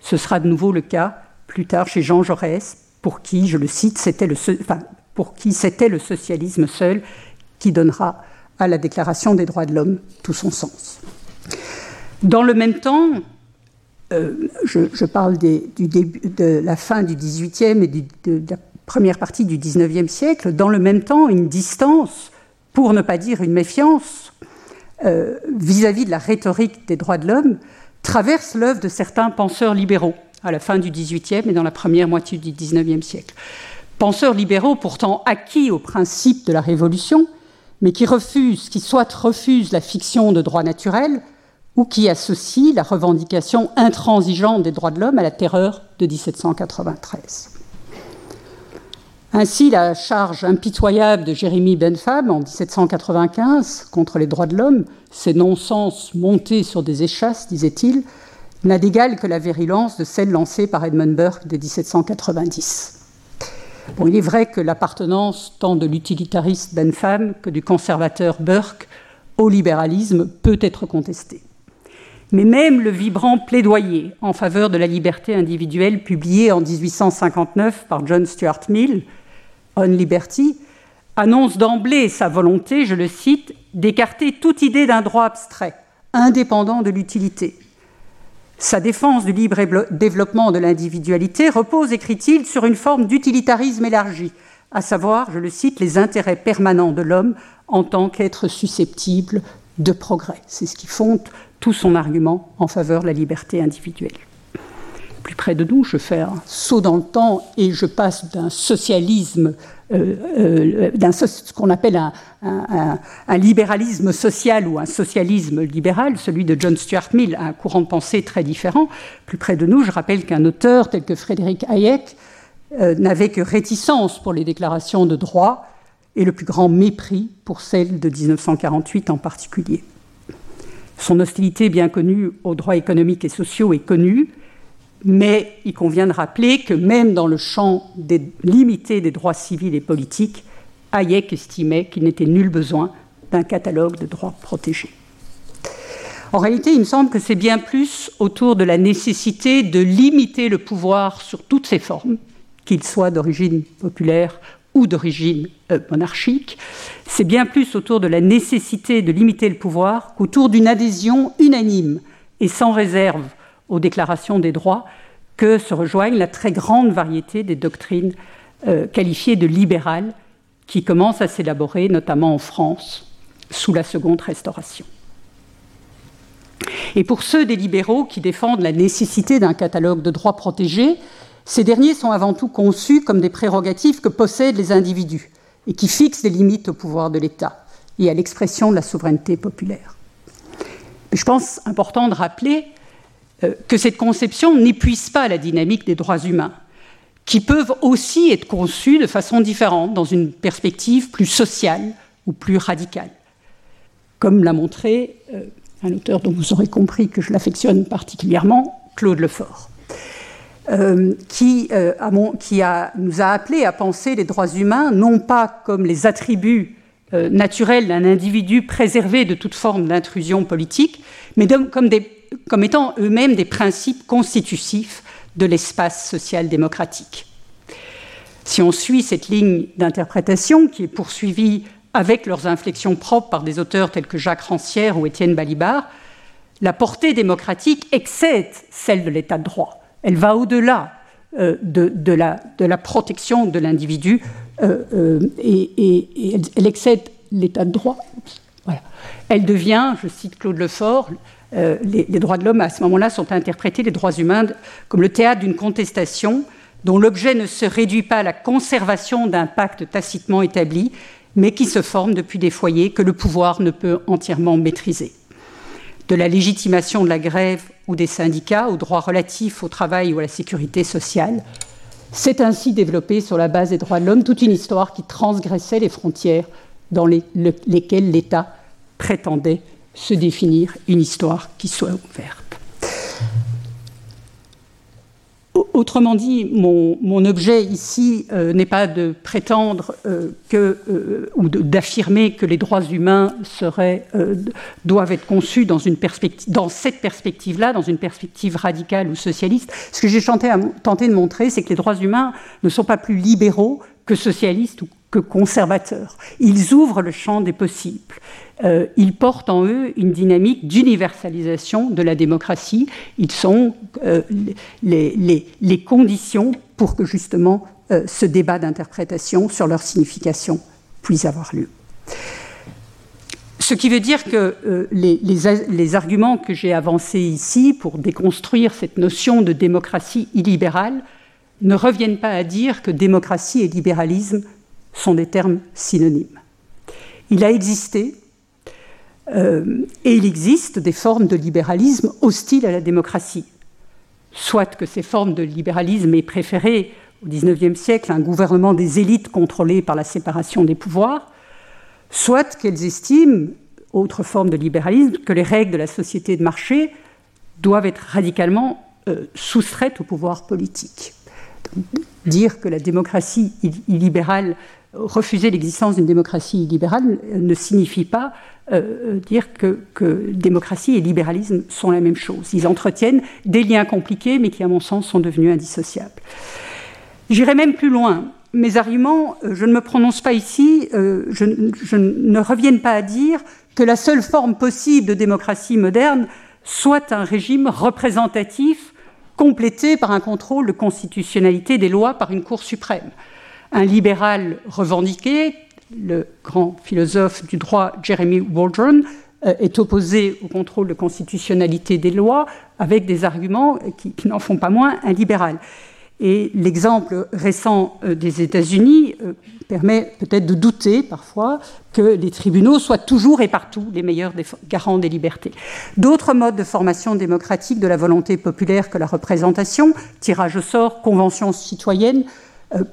Ce sera de nouveau le cas plus tard chez Jean Jaurès, pour qui, je le cite, c'était le, pour qui c'était le socialisme seul qui donnera à la Déclaration des droits de l'homme tout son sens. Dans le même temps, euh, je, parle de la fin du XVIIIe et de la première partie du XIXe siècle, dans le même temps, une distance, pour ne pas dire une méfiance, vis-à-vis de la rhétorique des droits de l'homme traverse l'œuvre de certains penseurs libéraux à la fin du XVIIIe et dans la première moitié du XIXe siècle. Penseurs libéraux pourtant acquis au principe de la Révolution, mais qui refusent, qui soit refusent la fiction de droit naturel, ou qui associent la revendication intransigeante des droits de l'homme à la terreur de 1793. Ainsi, la charge impitoyable de Jérémie Bentham en 1795 contre les droits de l'homme, ces non-sens montés sur des échasses, disait-il, n'a d'égal que la virulence de celle lancée par Edmund Burke de 1790. Bon, il est vrai que l'appartenance tant de l'utilitariste Bentham que du conservateur Burke au libéralisme peut être contestée. Mais même le vibrant plaidoyer en faveur de la liberté individuelle publié en 1859 par John Stuart Mill, On Liberty, annonce d'emblée sa volonté, je le cite, d'écarter toute idée d'un droit abstrait, indépendant de l'utilité. Sa défense du libre développement de l'individualité repose, écrit-il, sur une forme d'utilitarisme élargi, à savoir, je le cite, les intérêts permanents de l'homme en tant qu'être susceptible de progrès. C'est ce qui fonde tout son argument en faveur de la liberté individuelle. Plus près de nous, je fais un saut dans le temps et je passe d'un socialisme, euh, euh, d'un ce qu'on appelle un, libéralisme social ou un socialisme libéral, celui de John Stuart Mill, un courant de pensée très différent. Plus près de nous, je rappelle qu'un auteur tel que Frédéric Hayek euh, n'avait que réticence pour les déclarations de droit et le plus grand mépris pour celles de 1948 en particulier. Son hostilité bien connue aux droits économiques et sociaux est connue, mais il convient de rappeler que même dans le champ limité des droits civils et politiques, Hayek estimait qu'il n'était nul besoin d'un catalogue de droits protégés. En réalité, il me semble que c'est bien plus autour de la nécessité de limiter le pouvoir sur toutes ses formes, qu'il soit d'origine populaire ou d'origine euh, monarchique, c'est bien plus autour de la nécessité de limiter le pouvoir qu'autour d'une adhésion unanime et sans réserve aux déclarations des droits que se rejoignent la très grande variété des doctrines euh, qualifiées de libérales qui commencent à s'élaborer, notamment en France, sous la Seconde Restauration. Et pour ceux des libéraux qui défendent la nécessité d'un catalogue de droits protégés, ces derniers sont avant tout conçus comme des prérogatives que possèdent les individus et qui fixent des limites au pouvoir de l'État et à l'expression de la souveraineté populaire. je pense important de rappeler que cette conception n'épuise pas la dynamique des droits humains, qui peuvent aussi être conçus de façon différente, dans une perspective plus sociale ou plus radicale, comme l'a montré euh, un auteur dont vous aurez compris que je l'affectionne particulièrement, Claude Lefort. Euh, qui, euh, nous a appelé à penser les droits humains non pas comme les attributs euh, naturels d'un individu préservé de toute forme d'intrusion politique, mais comme, des, comme étant eux-mêmes des principes constitutifs de l'espace social-démocratique. Si on suit cette ligne d'interprétation qui est poursuivie avec leurs inflexions propres par des auteurs tels que Jacques Rancière ou Étienne Balibar, la portée démocratique excède celle de l'état de droit elle va au-delà euh, de, la, protection de l'individu euh, euh, et, elle, excède l'état de droit. Elle devient, je cite Claude Lefort, les, les, droits de l'homme à ce moment-là sont interprétés, les droits humains, comme le théâtre d'une contestation dont l'objet ne se réduit pas à la conservation d'un pacte tacitement établi, mais qui se forme depuis des foyers que le pouvoir ne peut entièrement maîtriser de la légitimation de la grève ou des syndicats aux droits relatifs au travail ou à la sécurité sociale. C'est ainsi développé sur la base des droits de l'homme toute une histoire qui transgressait les frontières dans lesquelles l'État prétendait se définir une histoire qui soit ouverte. Autrement dit, mon, objet ici euh, n'est pas de prétendre euh, que, euh, ou d'affirmer que les droits humains seraient, doivent être conçus dans, une dans cette perspective-là, dans une perspective radicale ou socialiste. Ce que j'ai tenté de montrer, c'est que les droits humains ne sont pas plus libéraux que socialistes ou que conservateurs. Ils ouvrent le champ des possibles. Euh, ils portent en eux une dynamique d'universalisation de la démocratie. Ils sont euh, les, conditions pour que justement euh, ce débat d'interprétation sur leur signification puisse avoir lieu. Ce qui veut dire que les, arguments que j'ai avancés ici pour déconstruire cette notion de démocratie illibérale ne reviennent pas à dire que démocratie et libéralisme sont des termes synonymes. Il a existé, euh, et il existe des formes de libéralisme hostiles à la démocratie. Soit que ces formes de libéralisme aient préféré au XIXe siècle un gouvernement des élites contrôlé par la séparation des pouvoirs, soit qu'elles estiment, autre forme de libéralisme, que les règles de la société de marché doivent être radicalement euh, soustraites au pouvoir politique. Dire que la démocratie illibérale, refuser l'existence d'une démocratie illibérale ne signifie pas euh, dire que, que, démocratie et libéralisme sont la même chose. Ils entretiennent des liens compliqués, mais qui, à mon sens, sont devenus indissociables. J'irai même plus loin. Mes arguments, euh, je ne me prononce pas ici, euh, je, ne reviens pas à dire que la seule forme possible de démocratie moderne soit un régime représentatif complété par un contrôle de constitutionnalité des lois par une Cour suprême. Un libéral revendiqué, le grand philosophe du droit Jeremy Waldron, euh, est opposé au contrôle de constitutionnalité des lois avec des arguments qui n'en font pas moins un libéral. Et l'exemple récent euh, des États-Unis euh, permet peut-être de douter parfois que les tribunaux soient toujours et partout les meilleurs garants des libertés. D'autres modes de formation démocratique de la volonté populaire que la représentation, tirage au sort, convention citoyenne,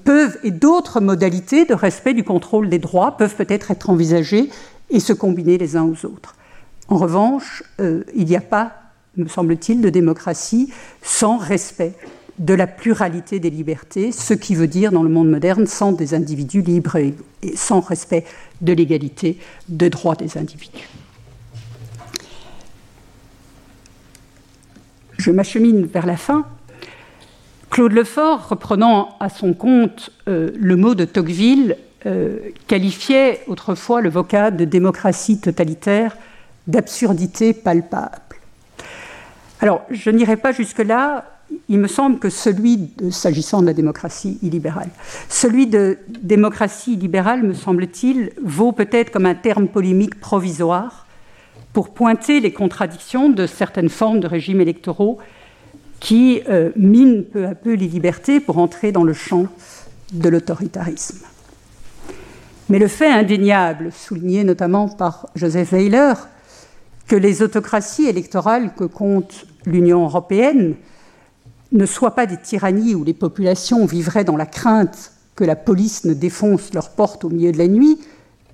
peuvent, et d'autres modalités de respect du contrôle des droits peuvent peut-être être envisagées et se combiner les uns aux autres. En revanche, il n'y a pas, me semble-t-il, de démocratie sans respect de la pluralité des libertés, ce qui veut dire dans le monde moderne sans des individus libres et, sans respect de l'égalité de droits des individus. Je m'achemine vers la fin. Claude Lefort, reprenant à son compte euh, le mot de Tocqueville, euh, qualifiait autrefois le vocable de démocratie totalitaire d'absurdité palpable. Alors, je n'irai pas jusque-là, il me semble que celui, s'agissant de la démocratie illibérale, celui de démocratie illibérale, me semble-t-il, vaut peut-être comme un terme polémique provisoire pour pointer les contradictions de certaines formes de régimes électoraux qui euh, minent peu à peu les libertés pour entrer dans le champ de l'autoritarisme. Mais le fait indéniable, souligné notamment par Joseph Weiler, que les autocraties électorales que compte l'Union européenne ne soient pas des tyrannies où les populations vivraient dans la crainte que la police ne défonce leurs portes au milieu de la nuit,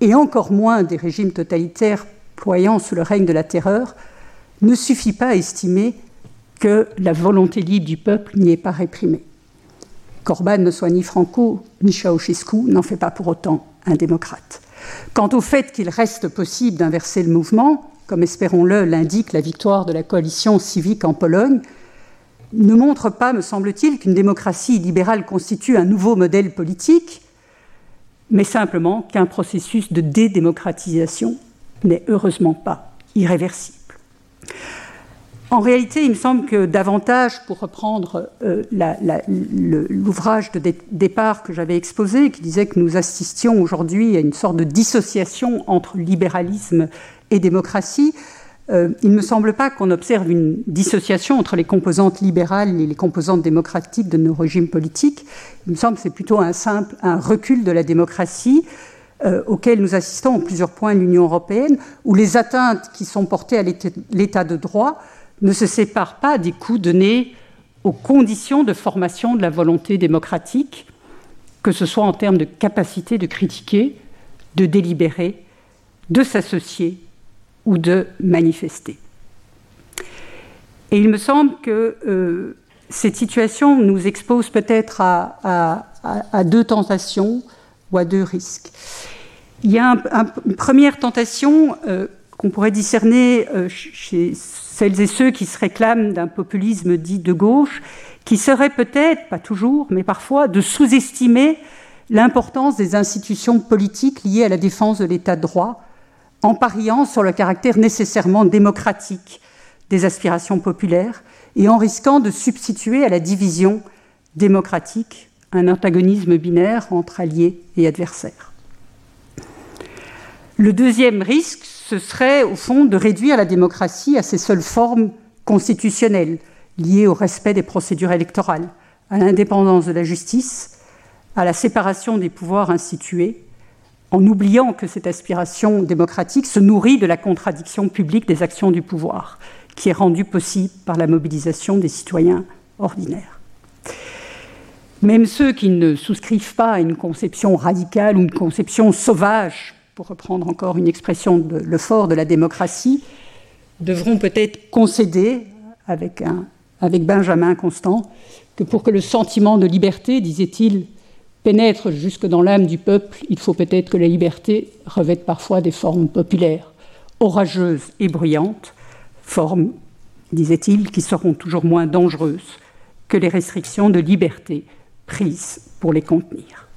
et encore moins des régimes totalitaires ployant sous le règne de la terreur, ne suffit pas à estimer que la volonté libre du peuple n'y est pas réprimée. Corban ne soit ni Franco ni Ceausescu n'en fait pas pour autant un démocrate. Quant au fait qu'il reste possible d'inverser le mouvement, comme espérons-le l'indique la victoire de la coalition civique en Pologne, ne montre pas, me semble-t-il, qu'une démocratie libérale constitue un nouveau modèle politique, mais simplement qu'un processus de dédémocratisation n'est heureusement pas irréversible. En réalité, il me semble que davantage, pour reprendre euh, l'ouvrage de départ que j'avais exposé, qui disait que nous assistions aujourd'hui à une sorte de dissociation entre libéralisme et démocratie, euh, il ne me semble pas qu'on observe une dissociation entre les composantes libérales et les composantes démocratiques de nos régimes politiques. Il me semble que c'est plutôt un simple un recul de la démocratie euh, auquel nous assistons en plusieurs points l'Union européenne, où les atteintes qui sont portées à l'état de droit ne se séparent pas des coups donnés aux conditions de formation de la volonté démocratique, que ce soit en termes de capacité de critiquer, de délibérer, de s'associer ou de manifester. Et il me semble que euh, cette situation nous expose peut-être à, deux tentations ou à deux risques. Il y a une première tentation euh, qu'on pourrait discerner euh, chez celles et ceux qui se réclament d'un populisme dit de gauche, qui serait peut-être, pas toujours, mais parfois, de sous-estimer l'importance des institutions politiques liées à la défense de l'état de droit, en pariant sur le caractère nécessairement démocratique des aspirations populaires et en risquant de substituer à la division démocratique un antagonisme binaire entre alliés et adversaires. Le deuxième risque ce serait au fond de réduire la démocratie à ses seules formes constitutionnelles, liées au respect des procédures électorales, à l'indépendance de la justice, à la séparation des pouvoirs institués, en oubliant que cette aspiration démocratique se nourrit de la contradiction publique des actions du pouvoir, qui est rendue possible par la mobilisation des citoyens ordinaires. Même ceux qui ne souscrivent pas à une conception radicale ou une conception sauvage, pour reprendre encore une expression de Lefort de la démocratie, devront peut-être concéder avec, avec Benjamin Constant que pour que le sentiment de liberté, disait-il, pénètre jusque dans l'âme du peuple, il faut peut-être que la liberté revête parfois des formes populaires, orageuses et bruyantes, formes, disait-il, qui seront toujours moins dangereuses que les restrictions de liberté prises pour les contenir.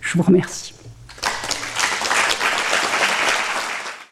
Je vous remercie.